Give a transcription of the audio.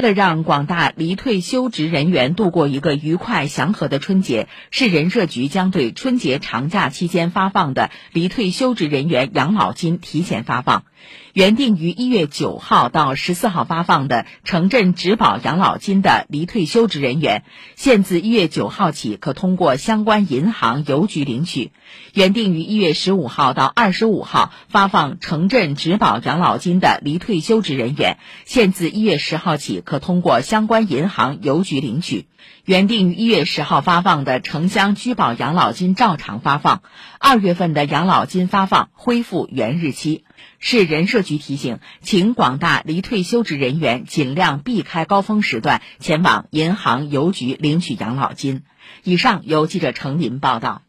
为了让广大离退休职人员度过一个愉快祥和的春节，市人社局将对春节长假期间发放的离退休职人员养老金提前发放。原定于一月九号到十四号发放的城镇职保养老金的离退休职人员，现自一月九号起可通过相关银行、邮局领取；原定于一月十五号到二十五号发放城镇职保养老金的离退休职人员，现自一月十号起可通过相关银行、邮局领取；原定于一月十号发放的城乡居保养老金照常发放；二月份的养老金发放恢复原日期。市人社局提醒，请广大离退休职人员尽量避开高峰时段前往银行、邮局领取养老金。以上由记者程林报道。